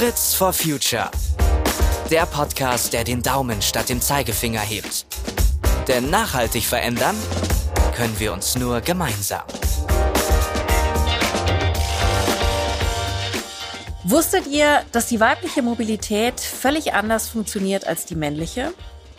Fritz for Future. Der Podcast, der den Daumen statt dem Zeigefinger hebt. Denn nachhaltig verändern können wir uns nur gemeinsam. Wusstet ihr, dass die weibliche Mobilität völlig anders funktioniert als die männliche?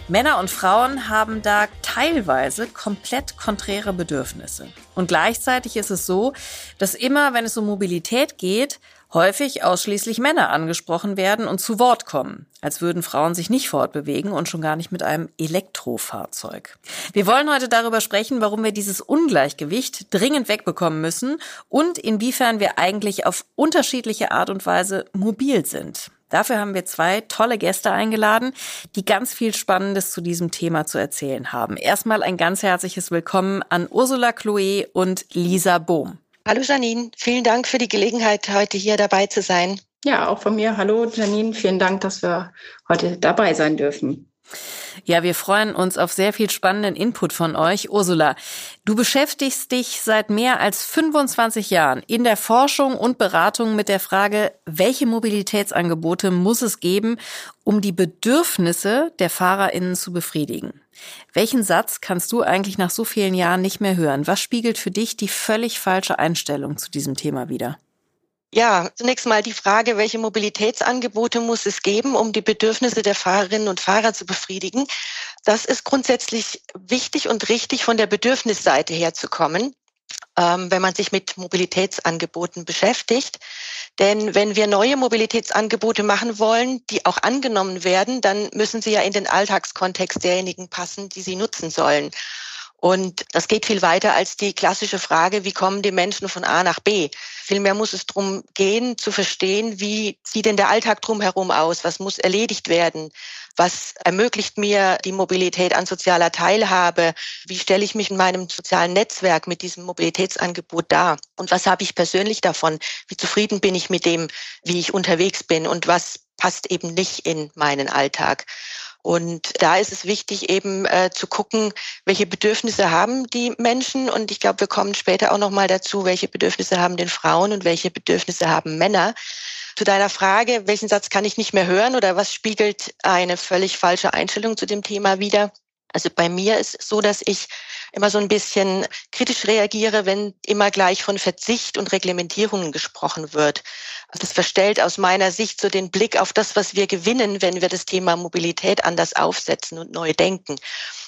Männer und Frauen haben da teilweise komplett konträre Bedürfnisse. Und gleichzeitig ist es so, dass immer, wenn es um Mobilität geht, häufig ausschließlich Männer angesprochen werden und zu Wort kommen, als würden Frauen sich nicht fortbewegen und schon gar nicht mit einem Elektrofahrzeug. Wir wollen heute darüber sprechen, warum wir dieses Ungleichgewicht dringend wegbekommen müssen und inwiefern wir eigentlich auf unterschiedliche Art und Weise mobil sind. Dafür haben wir zwei tolle Gäste eingeladen, die ganz viel Spannendes zu diesem Thema zu erzählen haben. Erstmal ein ganz herzliches Willkommen an Ursula Chloe und Lisa Bohm. Hallo Janine, vielen Dank für die Gelegenheit, heute hier dabei zu sein. Ja, auch von mir. Hallo Janine, vielen Dank, dass wir heute dabei sein dürfen. Ja, wir freuen uns auf sehr viel spannenden Input von euch. Ursula, du beschäftigst dich seit mehr als 25 Jahren in der Forschung und Beratung mit der Frage, welche Mobilitätsangebote muss es geben, um die Bedürfnisse der FahrerInnen zu befriedigen. Welchen Satz kannst du eigentlich nach so vielen Jahren nicht mehr hören? Was spiegelt für dich die völlig falsche Einstellung zu diesem Thema wider? Ja, zunächst mal die Frage, welche Mobilitätsangebote muss es geben, um die Bedürfnisse der Fahrerinnen und Fahrer zu befriedigen. Das ist grundsätzlich wichtig und richtig von der Bedürfnisseite her zu kommen, ähm, wenn man sich mit Mobilitätsangeboten beschäftigt. Denn wenn wir neue Mobilitätsangebote machen wollen, die auch angenommen werden, dann müssen sie ja in den Alltagskontext derjenigen passen, die sie nutzen sollen. Und das geht viel weiter als die klassische Frage, wie kommen die Menschen von A nach B? Vielmehr muss es darum gehen, zu verstehen, wie sieht denn der Alltag drumherum aus? Was muss erledigt werden? Was ermöglicht mir die Mobilität an sozialer Teilhabe? Wie stelle ich mich in meinem sozialen Netzwerk mit diesem Mobilitätsangebot dar? Und was habe ich persönlich davon? Wie zufrieden bin ich mit dem, wie ich unterwegs bin? Und was passt eben nicht in meinen Alltag? Und da ist es wichtig, eben äh, zu gucken, welche Bedürfnisse haben die Menschen. Und ich glaube, wir kommen später auch noch mal dazu, welche Bedürfnisse haben den Frauen und welche Bedürfnisse haben Männer. Zu deiner Frage, welchen Satz kann ich nicht mehr hören oder was spiegelt eine völlig falsche Einstellung zu dem Thema wider? Also bei mir ist es so, dass ich immer so ein bisschen kritisch reagiere, wenn immer gleich von Verzicht und Reglementierungen gesprochen wird. Das verstellt aus meiner Sicht so den Blick auf das, was wir gewinnen, wenn wir das Thema Mobilität anders aufsetzen und neu denken.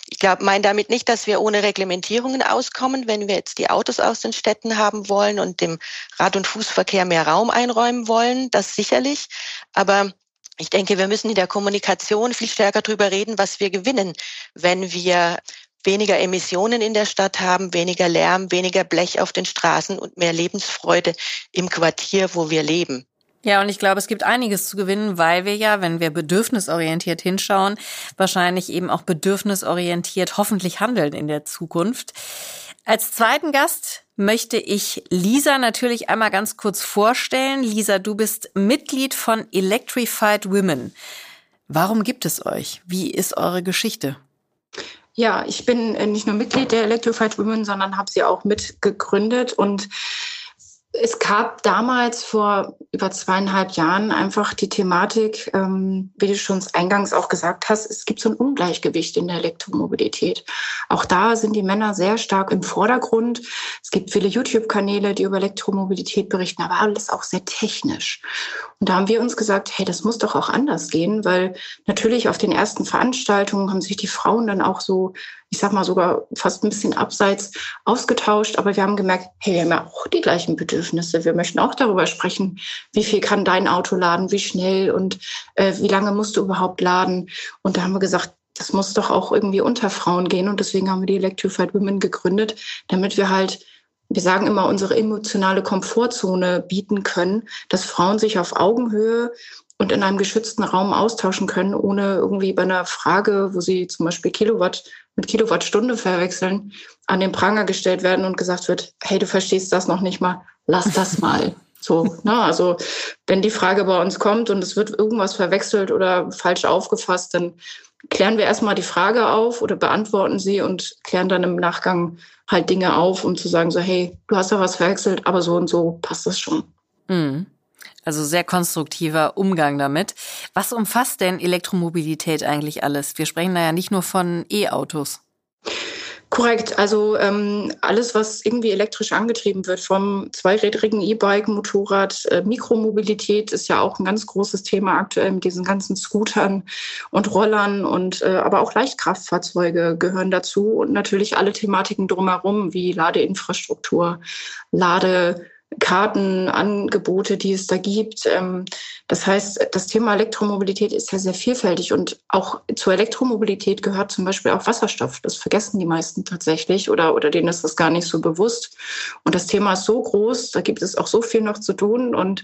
Ich glaube, meine damit nicht, dass wir ohne Reglementierungen auskommen, wenn wir jetzt die Autos aus den Städten haben wollen und dem Rad- und Fußverkehr mehr Raum einräumen wollen. Das sicherlich. Aber ich denke, wir müssen in der Kommunikation viel stärker darüber reden, was wir gewinnen, wenn wir weniger Emissionen in der Stadt haben, weniger Lärm, weniger Blech auf den Straßen und mehr Lebensfreude im Quartier, wo wir leben. Ja, und ich glaube, es gibt einiges zu gewinnen, weil wir ja, wenn wir bedürfnisorientiert hinschauen, wahrscheinlich eben auch bedürfnisorientiert hoffentlich handeln in der Zukunft. Als zweiten Gast möchte ich Lisa natürlich einmal ganz kurz vorstellen. Lisa, du bist Mitglied von Electrified Women. Warum gibt es euch? Wie ist eure Geschichte? Ja, ich bin äh, nicht nur Mitglied der Electrified Women, sondern habe sie auch mitgegründet und es gab damals vor über zweieinhalb Jahren einfach die Thematik, ähm, wie du schon eingangs auch gesagt hast, es gibt so ein Ungleichgewicht in der Elektromobilität. Auch da sind die Männer sehr stark im Vordergrund. Es gibt viele YouTube-Kanäle, die über Elektromobilität berichten, aber alles auch sehr technisch. Und da haben wir uns gesagt, hey, das muss doch auch anders gehen, weil natürlich auf den ersten Veranstaltungen haben sich die Frauen dann auch so ich sag mal sogar fast ein bisschen abseits ausgetauscht, aber wir haben gemerkt, hey, wir haben ja auch die gleichen Bedürfnisse. Wir möchten auch darüber sprechen, wie viel kann dein Auto laden, wie schnell und äh, wie lange musst du überhaupt laden. Und da haben wir gesagt, das muss doch auch irgendwie unter Frauen gehen. Und deswegen haben wir die Electrified Women gegründet, damit wir halt wir sagen immer, unsere emotionale Komfortzone bieten können, dass Frauen sich auf Augenhöhe und in einem geschützten Raum austauschen können, ohne irgendwie bei einer Frage, wo sie zum Beispiel Kilowatt mit Kilowattstunde verwechseln, an den Pranger gestellt werden und gesagt wird, hey, du verstehst das noch nicht mal, lass das mal. So, ne? Also wenn die Frage bei uns kommt und es wird irgendwas verwechselt oder falsch aufgefasst, dann klären wir erstmal die Frage auf oder beantworten sie und klären dann im Nachgang halt Dinge auf, um zu sagen, so, hey, du hast ja was verwechselt, aber so und so passt das schon. Mhm. Also sehr konstruktiver Umgang damit. Was umfasst denn Elektromobilität eigentlich alles? Wir sprechen da ja nicht nur von E-Autos. Korrekt. Also ähm, alles, was irgendwie elektrisch angetrieben wird, vom zweirädrigen E-Bike, Motorrad, äh, Mikromobilität ist ja auch ein ganz großes Thema aktuell mit diesen ganzen Scootern und Rollern und äh, aber auch Leichtkraftfahrzeuge gehören dazu und natürlich alle Thematiken drumherum wie Ladeinfrastruktur, Lade Kartenangebote, die es da gibt. Ähm, das heißt, das Thema Elektromobilität ist ja sehr vielfältig und auch zur Elektromobilität gehört zum Beispiel auch Wasserstoff. Das vergessen die meisten tatsächlich oder, oder denen ist das gar nicht so bewusst. Und das Thema ist so groß, da gibt es auch so viel noch zu tun und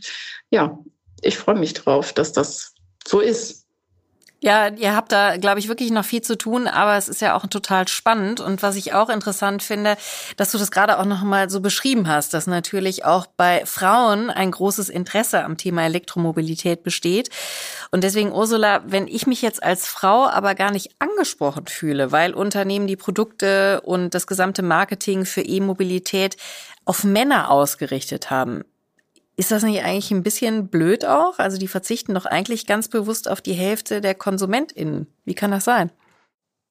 ja, ich freue mich drauf, dass das so ist. Ja, ihr habt da, glaube ich, wirklich noch viel zu tun, aber es ist ja auch total spannend. Und was ich auch interessant finde, dass du das gerade auch noch mal so beschrieben hast, dass natürlich auch bei Frauen ein großes Interesse am Thema Elektromobilität besteht. Und deswegen, Ursula, wenn ich mich jetzt als Frau aber gar nicht angesprochen fühle, weil Unternehmen die Produkte und das gesamte Marketing für E-Mobilität auf Männer ausgerichtet haben, ist das nicht eigentlich ein bisschen blöd auch? Also die verzichten doch eigentlich ganz bewusst auf die Hälfte der KonsumentInnen. Wie kann das sein?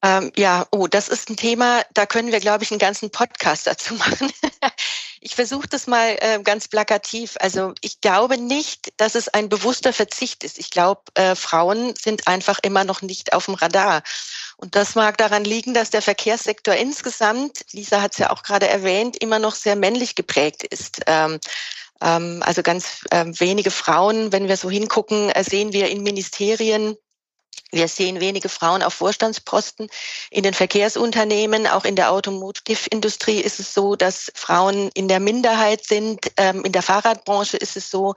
Ähm, ja, oh, das ist ein Thema, da können wir, glaube ich, einen ganzen Podcast dazu machen. ich versuche das mal äh, ganz plakativ. Also ich glaube nicht, dass es ein bewusster Verzicht ist. Ich glaube, äh, Frauen sind einfach immer noch nicht auf dem Radar. Und das mag daran liegen, dass der Verkehrssektor insgesamt, Lisa hat es ja auch gerade erwähnt, immer noch sehr männlich geprägt ist. Ähm, ähm, also ganz ähm, wenige Frauen, wenn wir so hingucken, äh, sehen wir in Ministerien wir sehen wenige Frauen auf Vorstandsposten. In den Verkehrsunternehmen, auch in der Automotive-Industrie ist es so, dass Frauen in der Minderheit sind. Ähm, in der Fahrradbranche ist es so.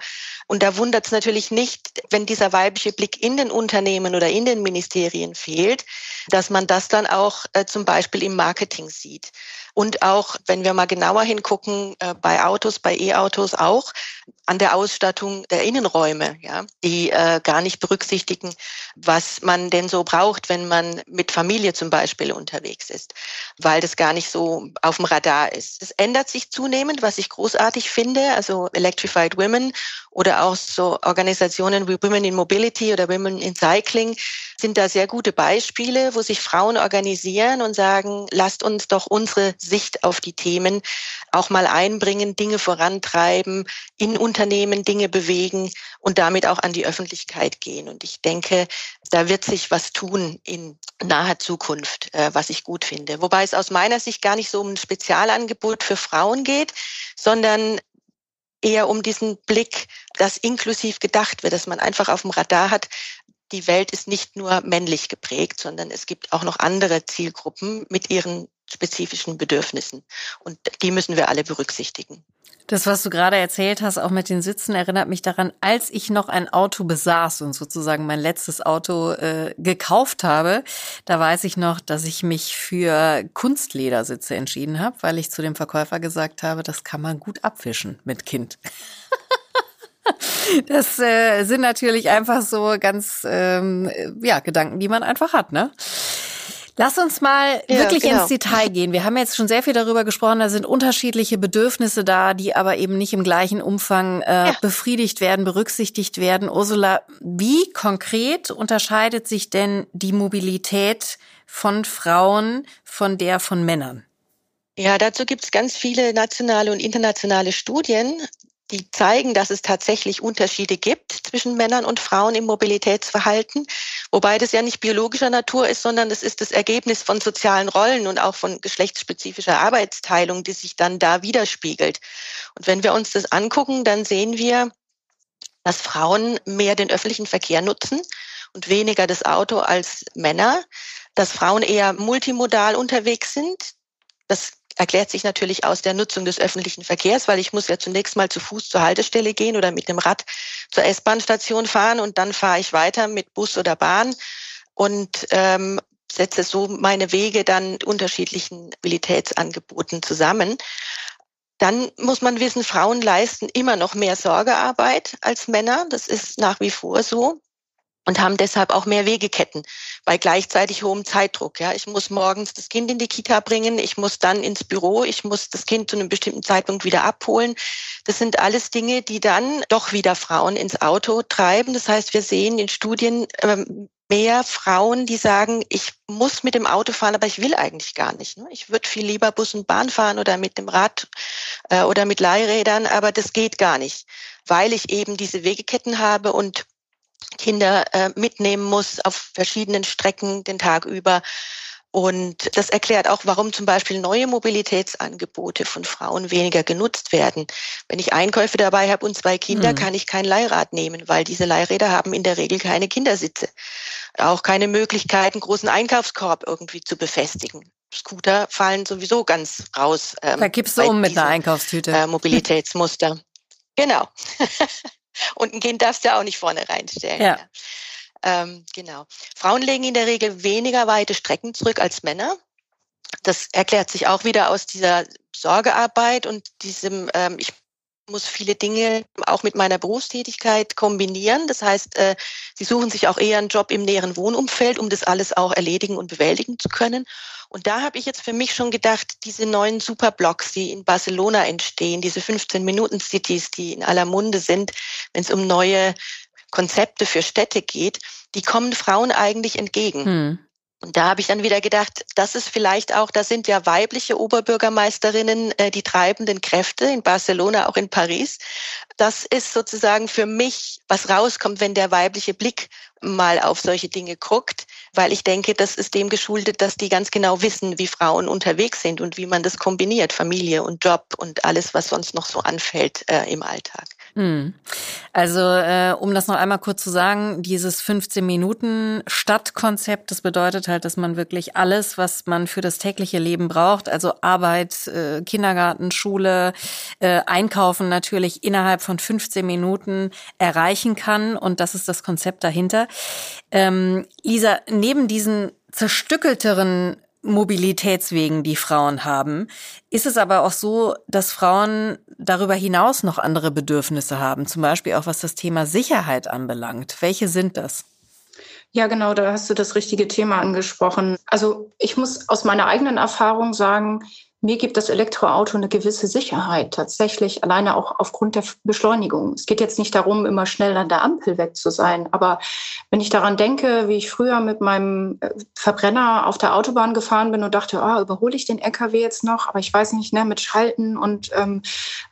Und da wundert es natürlich nicht, wenn dieser weibliche Blick in den Unternehmen oder in den Ministerien fehlt, dass man das dann auch äh, zum Beispiel im Marketing sieht. Und auch, wenn wir mal genauer hingucken, äh, bei Autos, bei E-Autos auch, an der Ausstattung der Innenräume, ja, die äh, gar nicht berücksichtigen, was man denn so braucht, wenn man mit Familie zum Beispiel unterwegs ist, weil das gar nicht so auf dem Radar ist. Es ändert sich zunehmend, was ich großartig finde, also Electrified Women oder auch so Organisationen wie Women in Mobility oder Women in Cycling sind da sehr gute Beispiele, wo sich Frauen organisieren und sagen, lasst uns doch unsere Sicht auf die Themen auch mal einbringen, Dinge vorantreiben, in Unternehmen Dinge bewegen und damit auch an die Öffentlichkeit gehen. Und ich denke, da wird sich was tun in naher Zukunft, äh, was ich gut finde. Wobei es aus meiner Sicht gar nicht so um ein Spezialangebot für Frauen geht, sondern eher um diesen Blick, dass inklusiv gedacht wird, dass man einfach auf dem Radar hat, die Welt ist nicht nur männlich geprägt, sondern es gibt auch noch andere Zielgruppen mit ihren spezifischen Bedürfnissen. Und die müssen wir alle berücksichtigen. Das, was du gerade erzählt hast, auch mit den Sitzen, erinnert mich daran, als ich noch ein Auto besaß und sozusagen mein letztes Auto äh, gekauft habe, da weiß ich noch, dass ich mich für Kunstledersitze entschieden habe, weil ich zu dem Verkäufer gesagt habe, das kann man gut abwischen mit Kind. Das äh, sind natürlich einfach so ganz ähm, ja Gedanken, die man einfach hat, ne? Lass uns mal ja, wirklich genau. ins Detail gehen. Wir haben jetzt schon sehr viel darüber gesprochen. Da sind unterschiedliche Bedürfnisse da, die aber eben nicht im gleichen Umfang äh, ja. befriedigt werden, berücksichtigt werden. Ursula, wie konkret unterscheidet sich denn die Mobilität von Frauen von der von Männern? Ja, dazu gibt es ganz viele nationale und internationale Studien die zeigen, dass es tatsächlich Unterschiede gibt zwischen Männern und Frauen im Mobilitätsverhalten, wobei das ja nicht biologischer Natur ist, sondern es ist das Ergebnis von sozialen Rollen und auch von geschlechtsspezifischer Arbeitsteilung, die sich dann da widerspiegelt. Und wenn wir uns das angucken, dann sehen wir, dass Frauen mehr den öffentlichen Verkehr nutzen und weniger das Auto als Männer, dass Frauen eher multimodal unterwegs sind. Das erklärt sich natürlich aus der Nutzung des öffentlichen Verkehrs, weil ich muss ja zunächst mal zu Fuß zur Haltestelle gehen oder mit dem Rad zur S-Bahn-Station fahren und dann fahre ich weiter mit Bus oder Bahn und ähm, setze so meine Wege dann unterschiedlichen Mobilitätsangeboten zusammen. Dann muss man wissen, Frauen leisten immer noch mehr Sorgearbeit als Männer. Das ist nach wie vor so. Und haben deshalb auch mehr Wegeketten bei gleichzeitig hohem Zeitdruck. Ja, ich muss morgens das Kind in die Kita bringen, ich muss dann ins Büro, ich muss das Kind zu einem bestimmten Zeitpunkt wieder abholen. Das sind alles Dinge, die dann doch wieder Frauen ins Auto treiben. Das heißt, wir sehen in Studien ähm, mehr Frauen, die sagen, ich muss mit dem Auto fahren, aber ich will eigentlich gar nicht. Ne? Ich würde viel lieber Bus und Bahn fahren oder mit dem Rad äh, oder mit Leihrädern, aber das geht gar nicht, weil ich eben diese Wegeketten habe und Kinder äh, mitnehmen muss auf verschiedenen Strecken den Tag über. Und das erklärt auch, warum zum Beispiel neue Mobilitätsangebote von Frauen weniger genutzt werden. Wenn ich Einkäufe dabei habe und zwei Kinder, mhm. kann ich kein Leihrad nehmen, weil diese Leihräder haben in der Regel keine Kindersitze. Auch keine Möglichkeit, einen großen Einkaufskorb irgendwie zu befestigen. Scooter fallen sowieso ganz raus. Ähm, da gibst du um mit einer Einkaufstüte. Äh, Mobilitätsmuster. genau. Und ein Kind darfst du auch nicht vorne reinstellen. Ja. Ähm, genau. Frauen legen in der Regel weniger weite Strecken zurück als Männer. Das erklärt sich auch wieder aus dieser Sorgearbeit und diesem, ähm, ich muss viele Dinge auch mit meiner Berufstätigkeit kombinieren. Das heißt, äh, sie suchen sich auch eher einen Job im näheren Wohnumfeld, um das alles auch erledigen und bewältigen zu können. Und da habe ich jetzt für mich schon gedacht, diese neuen Superblocks, die in Barcelona entstehen, diese 15-Minuten-Cities, die in aller Munde sind, wenn es um neue Konzepte für Städte geht, die kommen Frauen eigentlich entgegen. Hm. Und da habe ich dann wieder gedacht, das ist vielleicht auch, das sind ja weibliche Oberbürgermeisterinnen äh, die treibenden Kräfte in Barcelona, auch in Paris. Das ist sozusagen für mich, was rauskommt, wenn der weibliche Blick mal auf solche Dinge guckt, weil ich denke, das ist dem geschuldet, dass die ganz genau wissen, wie Frauen unterwegs sind und wie man das kombiniert, Familie und Job und alles, was sonst noch so anfällt äh, im Alltag. Hm. Also, äh, um das noch einmal kurz zu sagen, dieses 15 Minuten Stadtkonzept, das bedeutet halt, dass man wirklich alles, was man für das tägliche Leben braucht, also Arbeit, äh, Kindergarten, Schule, äh, Einkaufen natürlich innerhalb von 15 Minuten erreichen kann. Und das ist das Konzept dahinter. Ähm, Lisa, neben diesen zerstückelteren Mobilitätswegen, die Frauen haben. Ist es aber auch so, dass Frauen darüber hinaus noch andere Bedürfnisse haben, zum Beispiel auch was das Thema Sicherheit anbelangt? Welche sind das? Ja, genau, da hast du das richtige Thema angesprochen. Also ich muss aus meiner eigenen Erfahrung sagen, mir gibt das Elektroauto eine gewisse Sicherheit, tatsächlich alleine auch aufgrund der Beschleunigung. Es geht jetzt nicht darum, immer schnell an der Ampel weg zu sein, aber wenn ich daran denke, wie ich früher mit meinem äh, Verbrenner auf der Autobahn gefahren bin und dachte, ah, überhole ich den LKW jetzt noch, aber ich weiß nicht, ne, mit Schalten und ähm,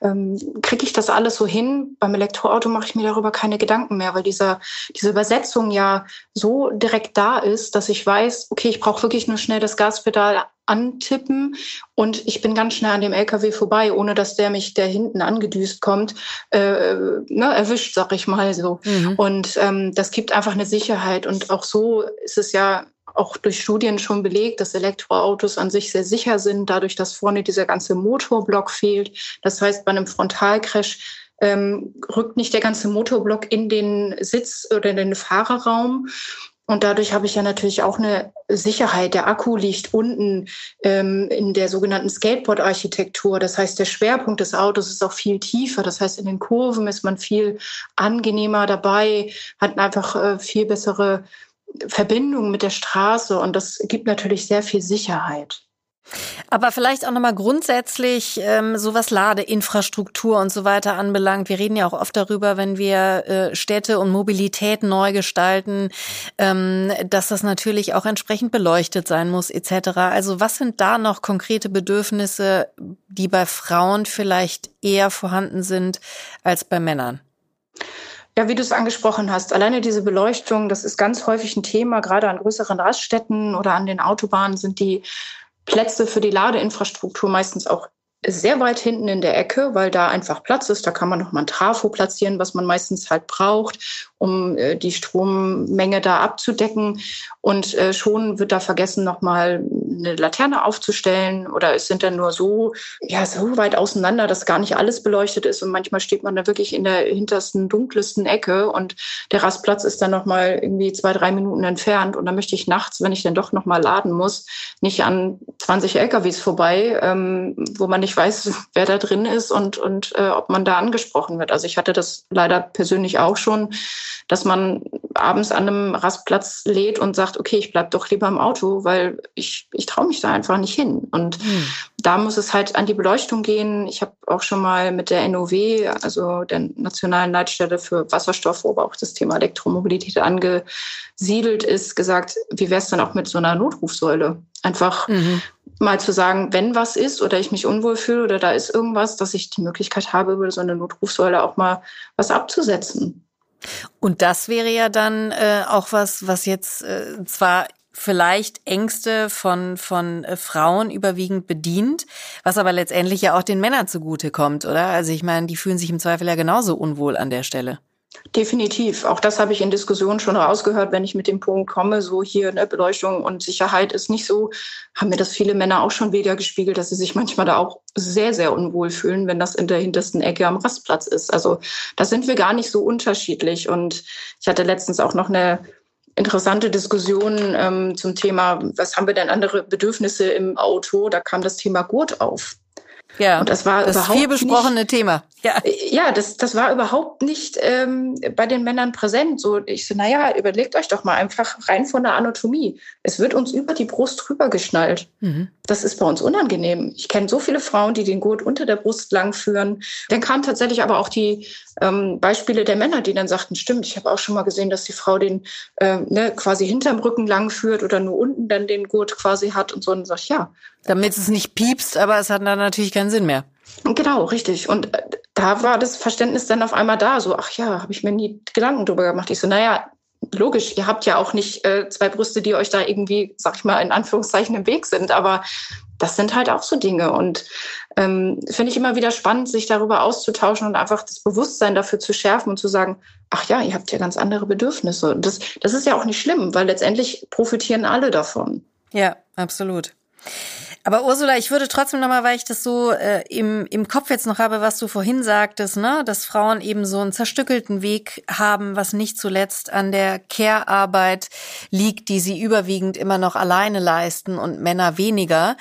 ähm, kriege ich das alles so hin? Beim Elektroauto mache ich mir darüber keine Gedanken mehr, weil dieser, diese Übersetzung ja so direkt da ist, dass ich weiß, okay, ich brauche wirklich nur schnell das Gaspedal antippen und ich bin ganz schnell an dem LKW vorbei, ohne dass der mich, der hinten angedüst kommt, äh, ne, erwischt, sag ich mal so. Mhm. Und ähm, das gibt einfach eine Sicherheit. Und auch so ist es ja auch durch Studien schon belegt, dass Elektroautos an sich sehr sicher sind, dadurch, dass vorne dieser ganze Motorblock fehlt. Das heißt, bei einem Frontalcrash ähm, rückt nicht der ganze Motorblock in den Sitz oder in den Fahrerraum. Und dadurch habe ich ja natürlich auch eine Sicherheit. Der Akku liegt unten ähm, in der sogenannten Skateboard-Architektur. Das heißt, der Schwerpunkt des Autos ist auch viel tiefer. Das heißt, in den Kurven ist man viel angenehmer dabei, hat einfach äh, viel bessere Verbindung mit der Straße. Und das gibt natürlich sehr viel Sicherheit. Aber vielleicht auch nochmal grundsätzlich, ähm, so was Ladeinfrastruktur und so weiter anbelangt. Wir reden ja auch oft darüber, wenn wir äh, Städte und Mobilität neu gestalten, ähm, dass das natürlich auch entsprechend beleuchtet sein muss, etc. Also was sind da noch konkrete Bedürfnisse, die bei Frauen vielleicht eher vorhanden sind als bei Männern? Ja, wie du es angesprochen hast, alleine diese Beleuchtung, das ist ganz häufig ein Thema, gerade an größeren Raststätten oder an den Autobahnen sind die Plätze für die Ladeinfrastruktur meistens auch sehr weit hinten in der Ecke, weil da einfach Platz ist. Da kann man noch mal ein Trafo platzieren, was man meistens halt braucht um äh, die Strommenge da abzudecken. Und äh, schon wird da vergessen, nochmal eine Laterne aufzustellen. Oder es sind dann nur so, ja, so weit auseinander, dass gar nicht alles beleuchtet ist. Und manchmal steht man da wirklich in der hintersten, dunkelsten Ecke und der Rastplatz ist dann nochmal irgendwie zwei, drei Minuten entfernt. Und da möchte ich nachts, wenn ich dann doch nochmal laden muss, nicht an 20 LKWs vorbei, ähm, wo man nicht weiß, wer da drin ist und, und äh, ob man da angesprochen wird. Also ich hatte das leider persönlich auch schon, dass man abends an einem Rastplatz lädt und sagt, okay, ich bleib doch lieber im Auto, weil ich, ich traue mich da einfach nicht hin. Und mhm. da muss es halt an die Beleuchtung gehen. Ich habe auch schon mal mit der NOW, also der Nationalen Leitstelle für Wasserstoff, wo aber auch das Thema Elektromobilität angesiedelt ist, gesagt, wie wäre es dann auch mit so einer Notrufsäule? Einfach mhm. Mal zu sagen, wenn was ist oder ich mich unwohl fühle oder da ist irgendwas, dass ich die Möglichkeit habe, über so eine Notrufsäule auch mal was abzusetzen. Und das wäre ja dann äh, auch was, was jetzt äh, zwar vielleicht Ängste von, von äh, Frauen überwiegend bedient, was aber letztendlich ja auch den Männern zugutekommt, oder? Also ich meine, die fühlen sich im Zweifel ja genauso unwohl an der Stelle. Definitiv. Auch das habe ich in Diskussionen schon rausgehört, wenn ich mit dem Punkt komme, so hier ne, Beleuchtung und Sicherheit ist nicht so, haben mir das viele Männer auch schon wieder gespiegelt, dass sie sich manchmal da auch sehr, sehr unwohl fühlen, wenn das in der hintersten Ecke am Rastplatz ist. Also da sind wir gar nicht so unterschiedlich. Und ich hatte letztens auch noch eine interessante Diskussion ähm, zum Thema, was haben wir denn andere Bedürfnisse im Auto? Da kam das Thema Gurt auf. Ja, und das war das überhaupt viel besprochene nicht, Thema. Ja, ja das, das war überhaupt nicht ähm, bei den Männern präsent. So, ich so, naja, überlegt euch doch mal einfach rein von der Anatomie. Es wird uns über die Brust drüber geschnallt. Mhm. Das ist bei uns unangenehm. Ich kenne so viele Frauen, die den Gurt unter der Brust lang führen. Dann kamen tatsächlich aber auch die ähm, Beispiele der Männer, die dann sagten, stimmt, ich habe auch schon mal gesehen, dass die Frau den äh, ne, quasi hinterm Rücken lang führt oder nur unten dann den Gurt quasi hat und so. Und sag ich, ja. Damit es nicht piepst, aber es hat dann natürlich keinen Sinn mehr. Genau, richtig. Und äh, da war das Verständnis dann auf einmal da, so, ach ja, habe ich mir nie Gedanken drüber gemacht. Ich so, naja, logisch, ihr habt ja auch nicht äh, zwei Brüste, die euch da irgendwie, sag ich mal, in Anführungszeichen im Weg sind, aber das sind halt auch so Dinge. Und ähm, finde ich immer wieder spannend, sich darüber auszutauschen und einfach das Bewusstsein dafür zu schärfen und zu sagen, ach ja, ihr habt ja ganz andere Bedürfnisse. Und das, das ist ja auch nicht schlimm, weil letztendlich profitieren alle davon. Ja, absolut. Aber Ursula, ich würde trotzdem nochmal, weil ich das so äh, im, im Kopf jetzt noch habe, was du vorhin sagtest, ne, dass Frauen eben so einen zerstückelten Weg haben, was nicht zuletzt an der Care-Arbeit liegt, die sie überwiegend immer noch alleine leisten und Männer weniger.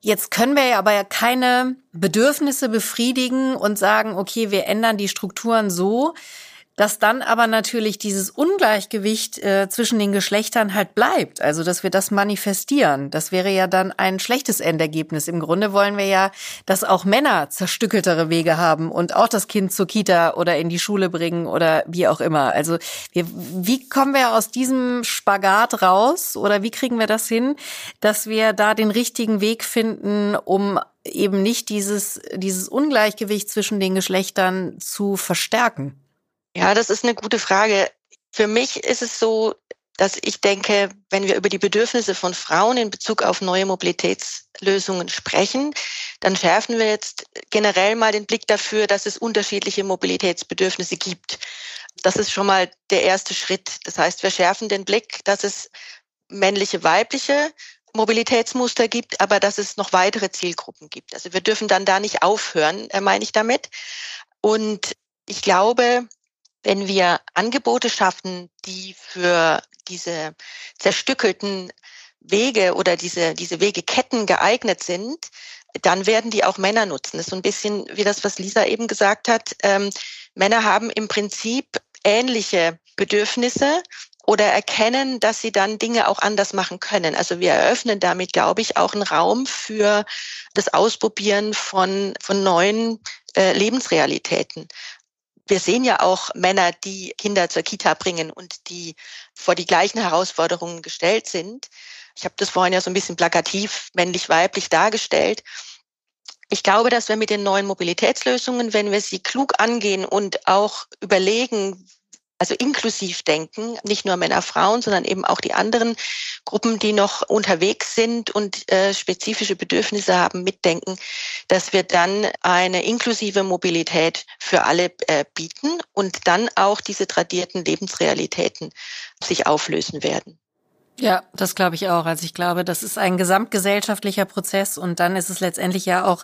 Jetzt können wir ja aber ja keine Bedürfnisse befriedigen und sagen, okay, wir ändern die Strukturen so, dass dann aber natürlich dieses Ungleichgewicht äh, zwischen den Geschlechtern halt bleibt. Also, dass wir das manifestieren. Das wäre ja dann ein schlechtes Endergebnis. Im Grunde wollen wir ja, dass auch Männer zerstückeltere Wege haben und auch das Kind zur Kita oder in die Schule bringen oder wie auch immer. Also, wir, wie kommen wir aus diesem Spagat raus oder wie kriegen wir das hin, dass wir da den richtigen Weg finden, um eben nicht dieses, dieses Ungleichgewicht zwischen den Geschlechtern zu verstärken? Ja, das ist eine gute Frage. Für mich ist es so, dass ich denke, wenn wir über die Bedürfnisse von Frauen in Bezug auf neue Mobilitätslösungen sprechen, dann schärfen wir jetzt generell mal den Blick dafür, dass es unterschiedliche Mobilitätsbedürfnisse gibt. Das ist schon mal der erste Schritt. Das heißt, wir schärfen den Blick, dass es männliche, weibliche Mobilitätsmuster gibt, aber dass es noch weitere Zielgruppen gibt. Also wir dürfen dann da nicht aufhören, äh, meine ich damit. Und ich glaube, wenn wir Angebote schaffen, die für diese zerstückelten Wege oder diese, diese Wegeketten geeignet sind, dann werden die auch Männer nutzen. Das ist so ein bisschen wie das, was Lisa eben gesagt hat. Ähm, Männer haben im Prinzip ähnliche Bedürfnisse oder erkennen, dass sie dann Dinge auch anders machen können. Also wir eröffnen damit, glaube ich, auch einen Raum für das Ausprobieren von, von neuen äh, Lebensrealitäten wir sehen ja auch Männer, die Kinder zur Kita bringen und die vor die gleichen Herausforderungen gestellt sind. Ich habe das vorhin ja so ein bisschen plakativ männlich-weiblich dargestellt. Ich glaube, dass wir mit den neuen Mobilitätslösungen, wenn wir sie klug angehen und auch überlegen, also inklusiv denken, nicht nur Männer, Frauen, sondern eben auch die anderen Gruppen, die noch unterwegs sind und äh, spezifische Bedürfnisse haben, mitdenken, dass wir dann eine inklusive Mobilität für alle äh, bieten und dann auch diese tradierten Lebensrealitäten sich auflösen werden. Ja, das glaube ich auch. Also ich glaube, das ist ein gesamtgesellschaftlicher Prozess und dann ist es letztendlich ja auch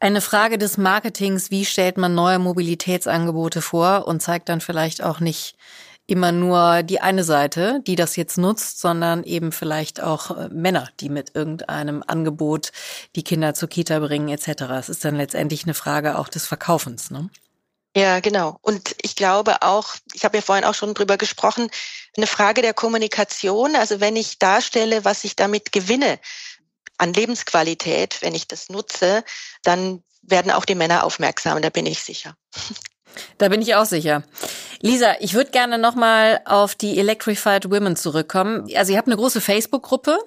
eine Frage des Marketings, wie stellt man neue Mobilitätsangebote vor und zeigt dann vielleicht auch nicht immer nur die eine Seite, die das jetzt nutzt, sondern eben vielleicht auch äh, Männer, die mit irgendeinem Angebot die Kinder zur Kita bringen etc. Es ist dann letztendlich eine Frage auch des Verkaufens. Ne? Ja, genau. Und ich glaube auch, ich habe ja vorhin auch schon drüber gesprochen, eine Frage der Kommunikation. Also wenn ich darstelle, was ich damit gewinne an Lebensqualität, wenn ich das nutze, dann werden auch die Männer aufmerksam, da bin ich sicher. Da bin ich auch sicher. Lisa, ich würde gerne nochmal auf die Electrified Women zurückkommen. Also ihr habt eine große Facebook-Gruppe.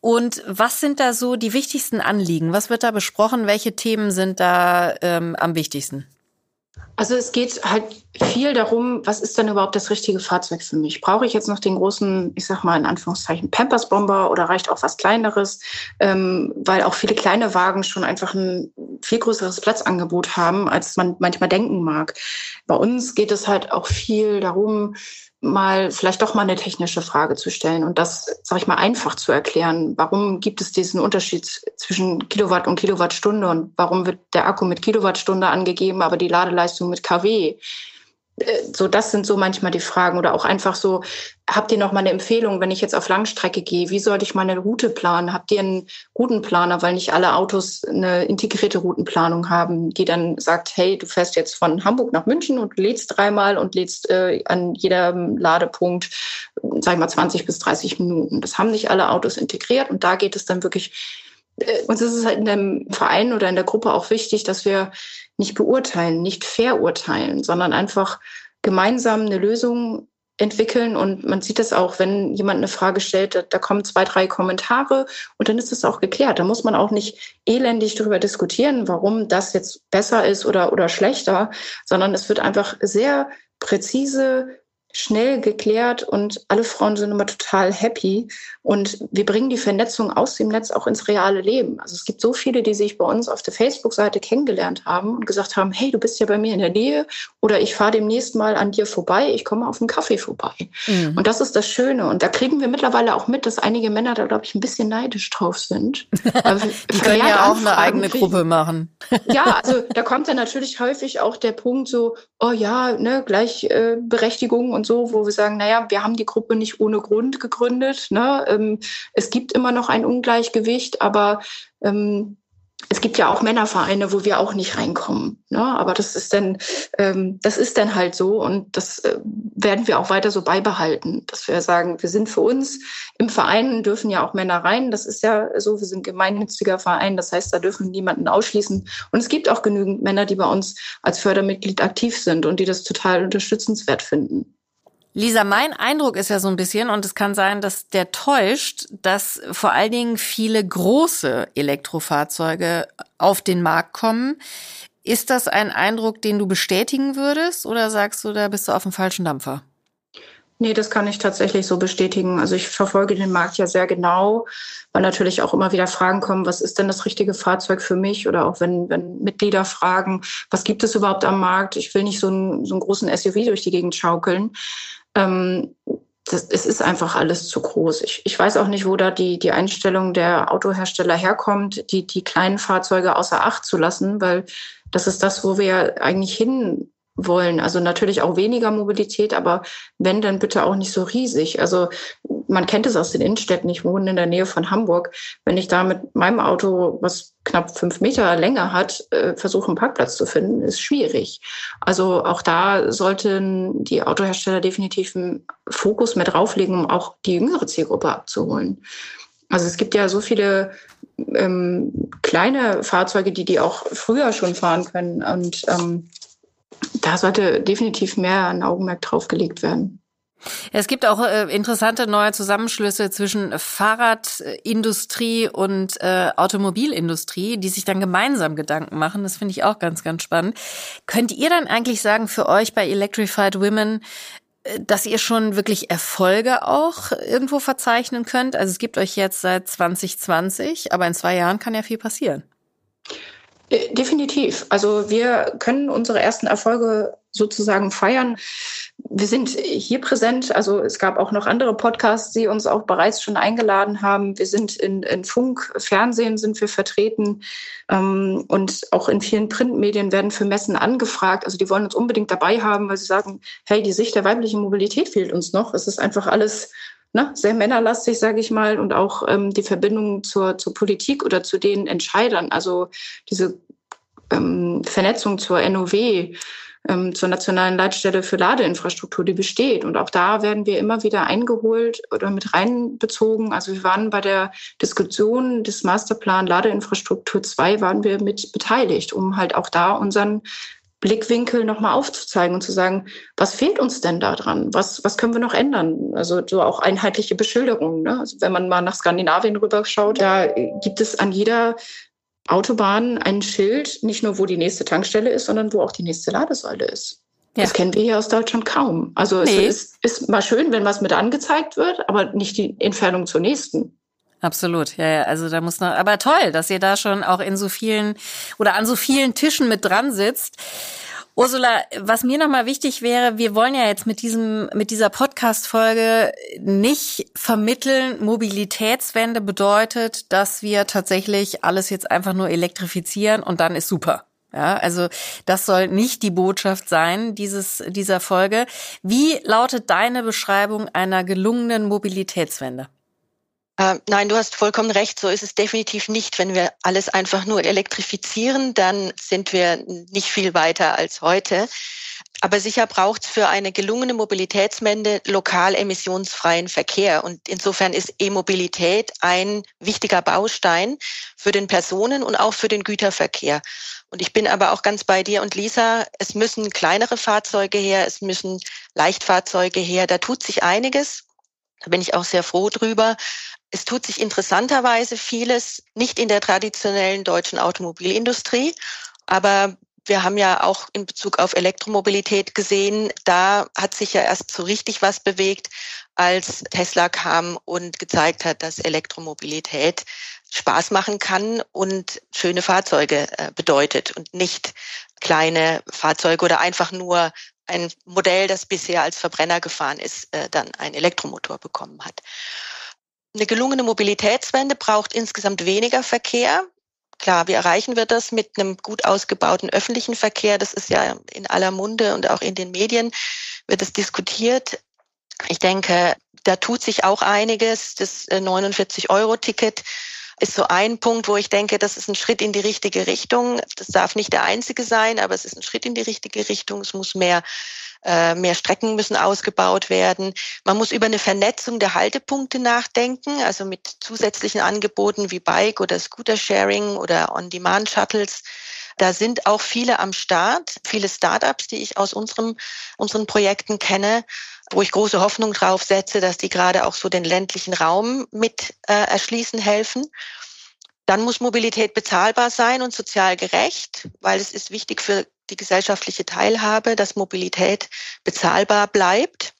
Und was sind da so die wichtigsten Anliegen? Was wird da besprochen? Welche Themen sind da ähm, am wichtigsten? Also es geht halt viel darum, was ist denn überhaupt das richtige Fahrzeug für mich? Brauche ich jetzt noch den großen, ich sag mal in Anführungszeichen, Pampers-Bomber oder reicht auch was Kleineres? Ähm, weil auch viele kleine Wagen schon einfach ein viel größeres Platzangebot haben, als man manchmal denken mag. Bei uns geht es halt auch viel darum, mal vielleicht doch mal eine technische Frage zu stellen und das, sage ich mal, einfach zu erklären. Warum gibt es diesen Unterschied zwischen Kilowatt und Kilowattstunde und warum wird der Akku mit Kilowattstunde angegeben, aber die Ladeleistung mit kW? Äh, so, das sind so manchmal die Fragen oder auch einfach so, habt ihr noch mal eine Empfehlung, wenn ich jetzt auf Langstrecke gehe, wie sollte ich meine Route planen? Habt ihr einen Routenplaner, weil nicht alle Autos eine integrierte Routenplanung haben, die dann sagt, hey, du fährst jetzt von Hamburg nach München und lädst dreimal und lädst äh, an jedem Ladepunkt, sag ich mal, 20 bis 30 Minuten. Das haben nicht alle Autos integriert und da geht es dann wirklich uns ist es halt in dem Verein oder in der Gruppe auch wichtig, dass wir nicht beurteilen, nicht verurteilen, sondern einfach gemeinsam eine Lösung entwickeln. Und man sieht es auch, wenn jemand eine Frage stellt, da, da, kommen zwei, drei Kommentare und dann ist es auch geklärt. Da muss man auch nicht elendig darüber diskutieren, warum das jetzt besser ist oder, oder schlechter, sondern es wird einfach sehr präzise schnell geklärt und alle Frauen sind immer total happy. Und wir bringen die Vernetzung aus dem Netz auch ins reale Leben. Also es gibt so viele, die sich bei uns auf der Facebook-Seite kennengelernt haben und gesagt haben, hey, du bist ja bei mir in der Nähe oder ich fahre demnächst mal an dir vorbei, ich komme auf einen Kaffee vorbei. Mhm. Und das ist das Schöne. Und da kriegen wir mittlerweile auch mit, dass einige Männer da, glaube ich, ein bisschen neidisch drauf sind. die können ja auch eine eigene Gruppe machen. ja, also da kommt dann natürlich häufig auch der Punkt so, oh ja, ne, Gleichberechtigung und so, wo wir sagen, naja, wir haben die Gruppe nicht ohne Grund gegründet. Ne? Ähm, es gibt immer noch ein Ungleichgewicht, aber ähm, es gibt ja auch Männervereine, wo wir auch nicht reinkommen. Ne? Aber das ist dann, ähm, das ist dann halt so und das äh, werden wir auch weiter so beibehalten, dass wir sagen, wir sind für uns im Verein dürfen ja auch Männer rein. Das ist ja so, wir sind gemeinnütziger Verein, das heißt, da dürfen niemanden ausschließen. Und es gibt auch genügend Männer, die bei uns als Fördermitglied aktiv sind und die das total unterstützenswert finden. Lisa, mein Eindruck ist ja so ein bisschen, und es kann sein, dass der täuscht, dass vor allen Dingen viele große Elektrofahrzeuge auf den Markt kommen. Ist das ein Eindruck, den du bestätigen würdest, oder sagst du, da bist du auf dem falschen Dampfer? Nee, das kann ich tatsächlich so bestätigen. Also ich verfolge den Markt ja sehr genau, weil natürlich auch immer wieder Fragen kommen, was ist denn das richtige Fahrzeug für mich? Oder auch wenn, wenn Mitglieder fragen, was gibt es überhaupt am Markt? Ich will nicht so einen, so einen großen SUV durch die Gegend schaukeln ähm, das, es ist einfach alles zu groß. Ich, ich weiß auch nicht, wo da die, die Einstellung der Autohersteller herkommt, die, die kleinen Fahrzeuge außer Acht zu lassen, weil das ist das, wo wir eigentlich hin wollen. Also natürlich auch weniger Mobilität, aber wenn, dann bitte auch nicht so riesig. Also man kennt es aus den Innenstädten. Ich wohne in der Nähe von Hamburg. Wenn ich da mit meinem Auto, was knapp fünf Meter Länge hat, äh, versuche, einen Parkplatz zu finden, ist schwierig. Also auch da sollten die Autohersteller definitiv einen Fokus mehr drauflegen, um auch die jüngere Zielgruppe abzuholen. Also es gibt ja so viele ähm, kleine Fahrzeuge, die die auch früher schon fahren können. Und ähm, da sollte definitiv mehr ein Augenmerk drauf gelegt werden. Es gibt auch äh, interessante neue Zusammenschlüsse zwischen Fahrradindustrie und äh, Automobilindustrie, die sich dann gemeinsam Gedanken machen. Das finde ich auch ganz, ganz spannend. Könnt ihr dann eigentlich sagen für euch bei Electrified Women, äh, dass ihr schon wirklich Erfolge auch irgendwo verzeichnen könnt? Also es gibt euch jetzt seit 2020, aber in zwei Jahren kann ja viel passieren. Äh, definitiv. Also wir können unsere ersten Erfolge sozusagen feiern. Wir sind hier präsent. Also es gab auch noch andere Podcasts, die uns auch bereits schon eingeladen haben. Wir sind in, in Funk, Fernsehen sind wir vertreten ähm, und auch in vielen Printmedien werden für Messen angefragt. Also die wollen uns unbedingt dabei haben, weil sie sagen, hey, die Sicht der weiblichen Mobilität fehlt uns noch. Es ist einfach alles ne, sehr männerlastig, sage ich mal, und auch ähm, die Verbindung zur, zur Politik oder zu den Entscheidern, also diese ähm, Vernetzung zur NOW, ähm, zur nationalen Leitstelle für Ladeinfrastruktur, die besteht. Und auch da werden wir immer wieder eingeholt oder mit reinbezogen. Also wir waren bei der Diskussion des Masterplan Ladeinfrastruktur 2 waren wir mit beteiligt, um halt auch da unseren Blickwinkel nochmal aufzuzeigen und zu sagen, was fehlt uns denn da dran? Was, was können wir noch ändern? Also so auch einheitliche Beschilderungen. Ne? Also wenn man mal nach Skandinavien rüberschaut, da gibt es an jeder Autobahn ein Schild, nicht nur wo die nächste Tankstelle ist, sondern wo auch die nächste Ladesäule ist. Ja. Das kennen wir hier aus Deutschland kaum. Also nee. es ist, ist mal schön, wenn was mit angezeigt wird, aber nicht die Entfernung zur nächsten. Absolut, ja, ja. Also da muss noch, aber toll, dass ihr da schon auch in so vielen oder an so vielen Tischen mit dran sitzt. Ursula, was mir nochmal wichtig wäre, wir wollen ja jetzt mit diesem, mit dieser Podcast-Folge nicht vermitteln, Mobilitätswende bedeutet, dass wir tatsächlich alles jetzt einfach nur elektrifizieren und dann ist super. Ja, also das soll nicht die Botschaft sein dieses, dieser Folge. Wie lautet deine Beschreibung einer gelungenen Mobilitätswende? Äh, nein, du hast vollkommen recht. So ist es definitiv nicht. Wenn wir alles einfach nur elektrifizieren, dann sind wir nicht viel weiter als heute. Aber sicher braucht es für eine gelungene Mobilitätswende lokal emissionsfreien Verkehr. Und insofern ist E-Mobilität ein wichtiger Baustein für den Personen- und auch für den Güterverkehr. Und ich bin aber auch ganz bei dir und Lisa, es müssen kleinere Fahrzeuge her, es müssen Leichtfahrzeuge her. Da tut sich einiges. Da bin ich auch sehr froh drüber. Es tut sich interessanterweise vieles nicht in der traditionellen deutschen Automobilindustrie, aber wir haben ja auch in Bezug auf Elektromobilität gesehen, da hat sich ja erst so richtig was bewegt, als Tesla kam und gezeigt hat, dass Elektromobilität Spaß machen kann und schöne Fahrzeuge äh, bedeutet und nicht kleine Fahrzeuge oder einfach nur ein Modell, das bisher als Verbrenner gefahren ist, äh, dann einen Elektromotor bekommen hat. Eine gelungene Mobilitätswende braucht insgesamt weniger Verkehr. Klar, wie erreichen wir das mit einem gut ausgebauten öffentlichen Verkehr? Das ist ja in aller Munde und auch in den Medien wird es diskutiert. Ich denke, da tut sich auch einiges. Das 49-Euro-Ticket äh, ist so ein Punkt, wo ich denke, das ist ein Schritt in die richtige Richtung. Das darf nicht der einzige sein, aber es ist ein Schritt in die richtige Richtung. Es muss mehr äh, mehr Strecken müssen ausgebaut werden. Man muss über eine Vernetzung der Haltepunkte nachdenken, also mit zusätzlichen Angeboten wie Bike oder Scooter-Sharing oder On-Demand-Shuttles. Da sind auch viele am Start, viele Startups, die ich aus unserem, unseren Projekten kenne, wo ich große Hoffnung drauf setze, dass die gerade auch so den ländlichen Raum mit äh, erschließen helfen. Dann muss Mobilität bezahlbar sein und sozial gerecht, weil es ist wichtig für die gesellschaftliche Teilhabe, dass Mobilität bezahlbar bleibt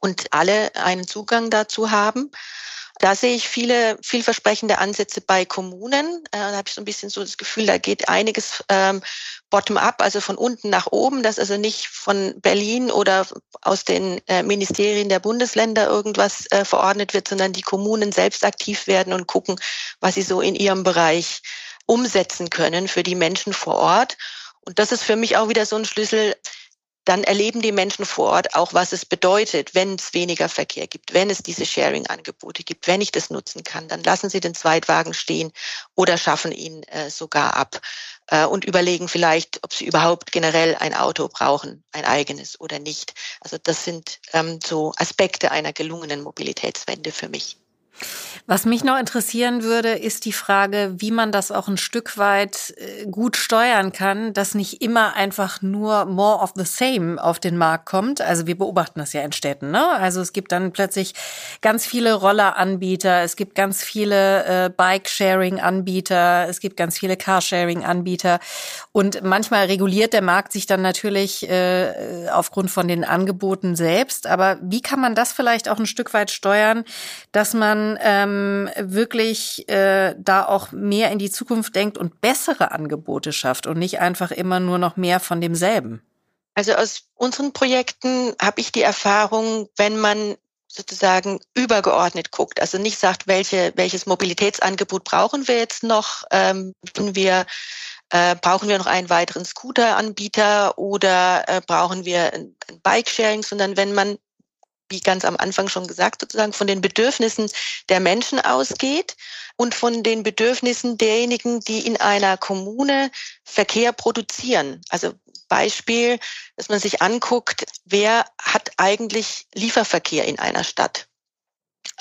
und alle einen Zugang dazu haben. Da sehe ich viele vielversprechende Ansätze bei Kommunen. Äh, da habe ich so ein bisschen so das Gefühl, da geht einiges ähm, bottom-up, also von unten nach oben, dass also nicht von Berlin oder aus den äh, Ministerien der Bundesländer irgendwas äh, verordnet wird, sondern die Kommunen selbst aktiv werden und gucken, was sie so in ihrem Bereich umsetzen können für die Menschen vor Ort. Und das ist für mich auch wieder so ein Schlüssel. Dann erleben die Menschen vor Ort auch, was es bedeutet, wenn es weniger Verkehr gibt, wenn es diese Sharing-Angebote gibt, wenn ich das nutzen kann, dann lassen sie den Zweitwagen stehen oder schaffen ihn äh, sogar ab äh, und überlegen vielleicht, ob sie überhaupt generell ein Auto brauchen, ein eigenes oder nicht. Also das sind ähm, so Aspekte einer gelungenen Mobilitätswende für mich. Was mich noch interessieren würde, ist die Frage, wie man das auch ein Stück weit äh, gut steuern kann, dass nicht immer einfach nur more of the same auf den Markt kommt. Also wir beobachten das ja in Städten. Ne? Also es gibt dann plötzlich ganz viele Rolleranbieter, es gibt ganz viele äh, Bike-Sharing-Anbieter, es gibt ganz viele Carsharing-Anbieter und manchmal reguliert der Markt sich dann natürlich äh, aufgrund von den Angeboten selbst. Aber wie kann man das vielleicht auch ein Stück weit steuern, dass man ähm, ähm, wirklich äh, da auch mehr in die Zukunft denkt und bessere Angebote schafft und nicht einfach immer nur noch mehr von demselben? Also aus unseren Projekten habe ich die Erfahrung, wenn man sozusagen übergeordnet guckt, also nicht sagt, welche, welches Mobilitätsangebot brauchen wir jetzt noch, ähm, wir äh, brauchen wir noch einen weiteren Scooter-Anbieter oder äh, brauchen wir ein, ein Bike-Sharing, sondern wenn man wie ganz am Anfang schon gesagt, sozusagen von den Bedürfnissen der Menschen ausgeht und von den Bedürfnissen derjenigen, die in einer Kommune Verkehr produzieren. Also Beispiel, dass man sich anguckt, wer hat eigentlich Lieferverkehr in einer Stadt?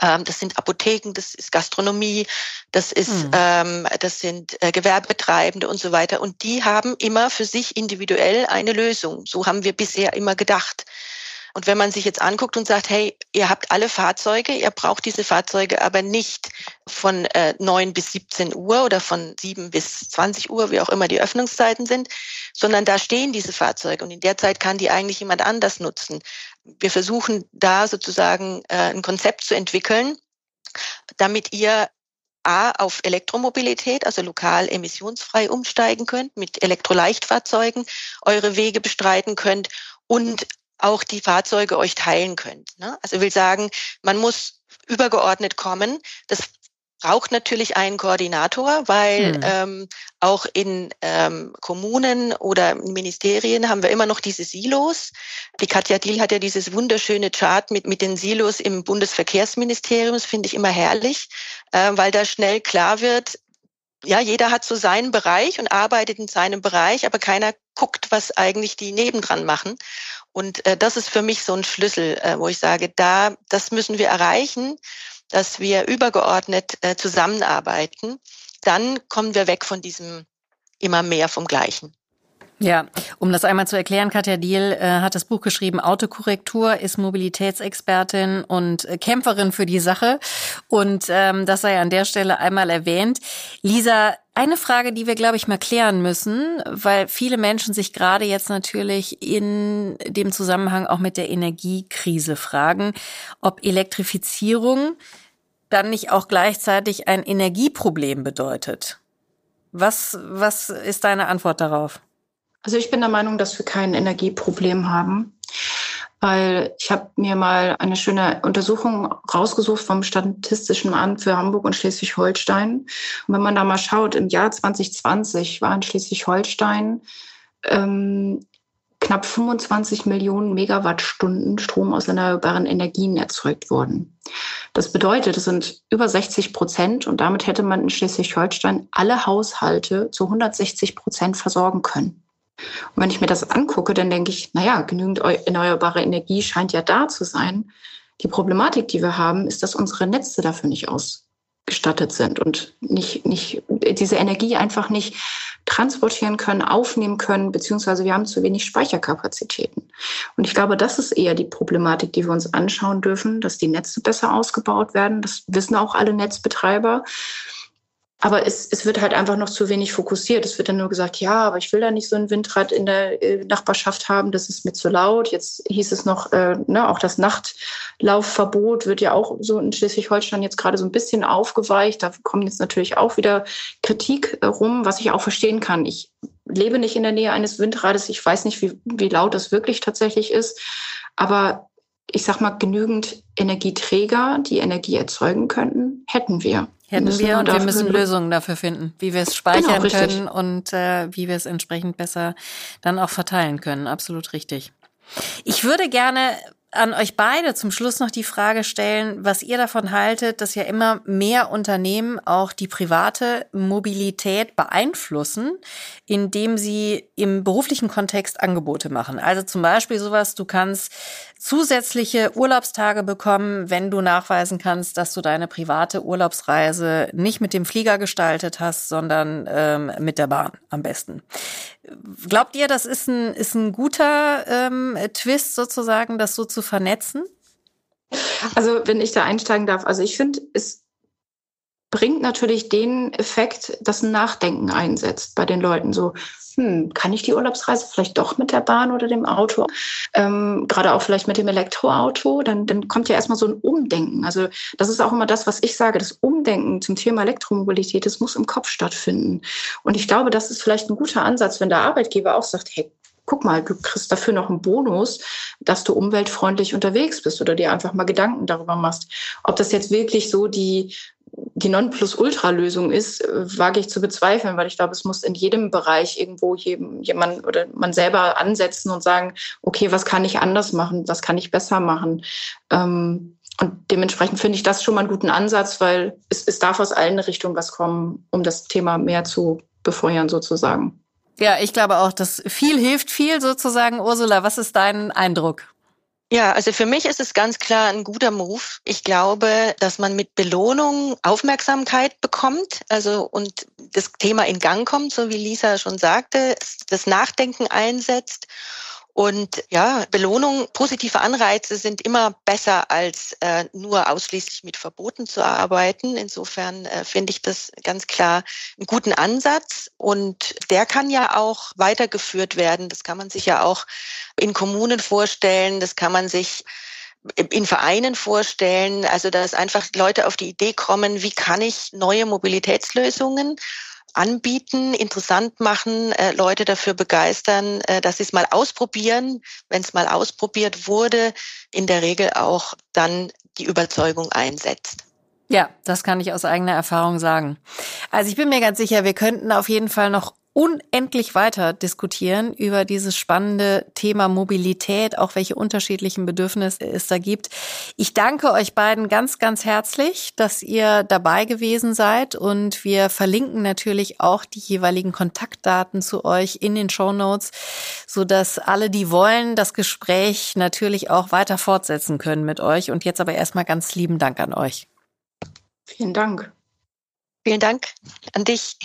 Ähm, das sind Apotheken, das ist Gastronomie, das ist, mhm. ähm, das sind äh, Gewerbetreibende und so weiter. Und die haben immer für sich individuell eine Lösung. So haben wir bisher immer gedacht. Und wenn man sich jetzt anguckt und sagt, hey, ihr habt alle Fahrzeuge, ihr braucht diese Fahrzeuge aber nicht von äh, 9 bis 17 Uhr oder von 7 bis 20 Uhr, wie auch immer die Öffnungszeiten sind, sondern da stehen diese Fahrzeuge und in der Zeit kann die eigentlich jemand anders nutzen. Wir versuchen da sozusagen äh, ein Konzept zu entwickeln, damit ihr A auf Elektromobilität, also lokal emissionsfrei umsteigen könnt, mit Elektroleichtfahrzeugen eure Wege bestreiten könnt und auch die Fahrzeuge euch teilen könnt. Ne? Also will sagen, man muss übergeordnet kommen. Das braucht natürlich einen Koordinator, weil hm. ähm, auch in ähm, Kommunen oder Ministerien haben wir immer noch diese Silos. Die Katja Diel hat ja dieses wunderschöne Chart mit, mit den Silos im Bundesverkehrsministerium. Das finde ich immer herrlich, äh, weil da schnell klar wird, ja, jeder hat so seinen Bereich und arbeitet in seinem Bereich, aber keiner guckt, was eigentlich die nebendran machen. Und äh, das ist für mich so ein Schlüssel, äh, wo ich sage, da, das müssen wir erreichen, dass wir übergeordnet äh, zusammenarbeiten. Dann kommen wir weg von diesem immer mehr vom Gleichen. Ja, um das einmal zu erklären, Katja Diel äh, hat das Buch geschrieben, Autokorrektur, ist Mobilitätsexpertin und äh, Kämpferin für die Sache. Und ähm, das sei an der Stelle einmal erwähnt. Lisa, eine Frage, die wir, glaube ich, mal klären müssen, weil viele Menschen sich gerade jetzt natürlich in dem Zusammenhang auch mit der Energiekrise fragen, ob Elektrifizierung dann nicht auch gleichzeitig ein Energieproblem bedeutet. Was, was ist deine Antwort darauf? Also ich bin der Meinung, dass wir kein Energieproblem haben, weil ich habe mir mal eine schöne Untersuchung rausgesucht vom Statistischen Amt für Hamburg und Schleswig-Holstein. Und wenn man da mal schaut, im Jahr 2020 war in Schleswig-Holstein ähm, knapp 25 Millionen Megawattstunden Strom aus erneuerbaren Energien erzeugt worden. Das bedeutet, es sind über 60 Prozent und damit hätte man in Schleswig-Holstein alle Haushalte zu 160 Prozent versorgen können. Und wenn ich mir das angucke, dann denke ich, naja, genügend erneuerbare Energie scheint ja da zu sein. Die Problematik, die wir haben, ist, dass unsere Netze dafür nicht ausgestattet sind und nicht, nicht, diese Energie einfach nicht transportieren können, aufnehmen können, beziehungsweise wir haben zu wenig Speicherkapazitäten. Und ich glaube, das ist eher die Problematik, die wir uns anschauen dürfen, dass die Netze besser ausgebaut werden. Das wissen auch alle Netzbetreiber. Aber es, es wird halt einfach noch zu wenig fokussiert. Es wird dann nur gesagt, ja, aber ich will da nicht so ein Windrad in der äh, Nachbarschaft haben, das ist mir zu laut. Jetzt hieß es noch, äh, ne, auch das Nachtlaufverbot wird ja auch so in Schleswig-Holstein jetzt gerade so ein bisschen aufgeweicht. Da kommen jetzt natürlich auch wieder Kritik äh, rum, was ich auch verstehen kann. Ich lebe nicht in der Nähe eines Windrades. Ich weiß nicht, wie, wie laut das wirklich tatsächlich ist. Aber ich sag mal, genügend Energieträger, die Energie erzeugen könnten, hätten wir. Hätten müssen wir und wir müssen Lösungen dafür finden, wie wir es speichern genau, können und äh, wie wir es entsprechend besser dann auch verteilen können. Absolut richtig. Ich würde gerne an euch beide zum Schluss noch die Frage stellen, was ihr davon haltet, dass ja immer mehr Unternehmen auch die private Mobilität beeinflussen, indem sie im beruflichen Kontext Angebote machen. Also zum Beispiel sowas, du kannst zusätzliche Urlaubstage bekommen, wenn du nachweisen kannst, dass du deine private Urlaubsreise nicht mit dem Flieger gestaltet hast, sondern ähm, mit der Bahn am besten. Glaubt ihr, das ist ein, ist ein guter ähm, Twist sozusagen, das so zu vernetzen? Also wenn ich da einsteigen darf, also ich finde, es bringt natürlich den Effekt, dass ein Nachdenken einsetzt bei den Leuten. So, hm, kann ich die Urlaubsreise vielleicht doch mit der Bahn oder dem Auto? Ähm, Gerade auch vielleicht mit dem Elektroauto, dann, dann kommt ja erstmal so ein Umdenken. Also das ist auch immer das, was ich sage, das Umdenken zum Thema Elektromobilität, das muss im Kopf stattfinden. Und ich glaube, das ist vielleicht ein guter Ansatz, wenn der Arbeitgeber auch sagt, hey, guck mal, du kriegst dafür noch einen Bonus, dass du umweltfreundlich unterwegs bist oder dir einfach mal Gedanken darüber machst. Ob das jetzt wirklich so die die Nonplusultra-Lösung ist, äh, wage ich zu bezweifeln, weil ich glaube, es muss in jedem Bereich irgendwo jemand oder man selber ansetzen und sagen, okay, was kann ich anders machen, was kann ich besser machen? Ähm, und dementsprechend finde ich das schon mal einen guten Ansatz, weil es, es darf aus allen Richtungen was kommen, um das Thema mehr zu befeuern sozusagen. Ja, ich glaube auch, dass viel hilft viel sozusagen. Ursula, was ist dein Eindruck? Ja, also für mich ist es ganz klar ein guter Move. Ich glaube, dass man mit Belohnung Aufmerksamkeit bekommt, also und das Thema in Gang kommt, so wie Lisa schon sagte, das Nachdenken einsetzt und ja, Belohnung, positive Anreize sind immer besser als äh, nur ausschließlich mit Verboten zu arbeiten. Insofern äh, finde ich das ganz klar einen guten Ansatz. Und der kann ja auch weitergeführt werden. Das kann man sich ja auch in Kommunen vorstellen. Das kann man sich in Vereinen vorstellen. Also, dass einfach Leute auf die Idee kommen, wie kann ich neue Mobilitätslösungen anbieten, interessant machen, äh, Leute dafür begeistern, äh, dass sie es mal ausprobieren. Wenn es mal ausprobiert wurde, in der Regel auch dann die Überzeugung einsetzt. Ja, das kann ich aus eigener Erfahrung sagen. Also ich bin mir ganz sicher, wir könnten auf jeden Fall noch unendlich weiter diskutieren über dieses spannende Thema Mobilität, auch welche unterschiedlichen Bedürfnisse es da gibt. Ich danke euch beiden ganz, ganz herzlich, dass ihr dabei gewesen seid und wir verlinken natürlich auch die jeweiligen Kontaktdaten zu euch in den Show Notes, so dass alle, die wollen, das Gespräch natürlich auch weiter fortsetzen können mit euch. Und jetzt aber erstmal ganz lieben Dank an euch. Vielen Dank. Vielen Dank an dich.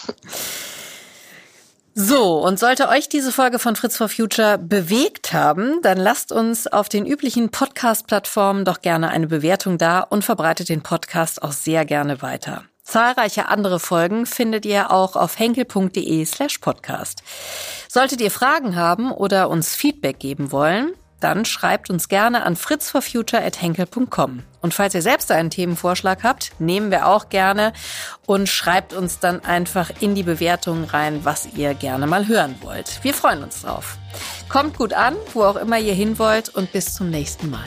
So, und sollte euch diese Folge von Fritz for Future bewegt haben, dann lasst uns auf den üblichen Podcast-Plattformen doch gerne eine Bewertung da und verbreitet den Podcast auch sehr gerne weiter. Zahlreiche andere Folgen findet ihr auch auf henkel.de slash podcast. Solltet ihr Fragen haben oder uns Feedback geben wollen, dann schreibt uns gerne an fritzforfuture.henkel.com. Und falls ihr selbst einen Themenvorschlag habt, nehmen wir auch gerne und schreibt uns dann einfach in die Bewertungen rein, was ihr gerne mal hören wollt. Wir freuen uns drauf. Kommt gut an, wo auch immer ihr hin wollt und bis zum nächsten Mal.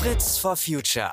Fritz for Future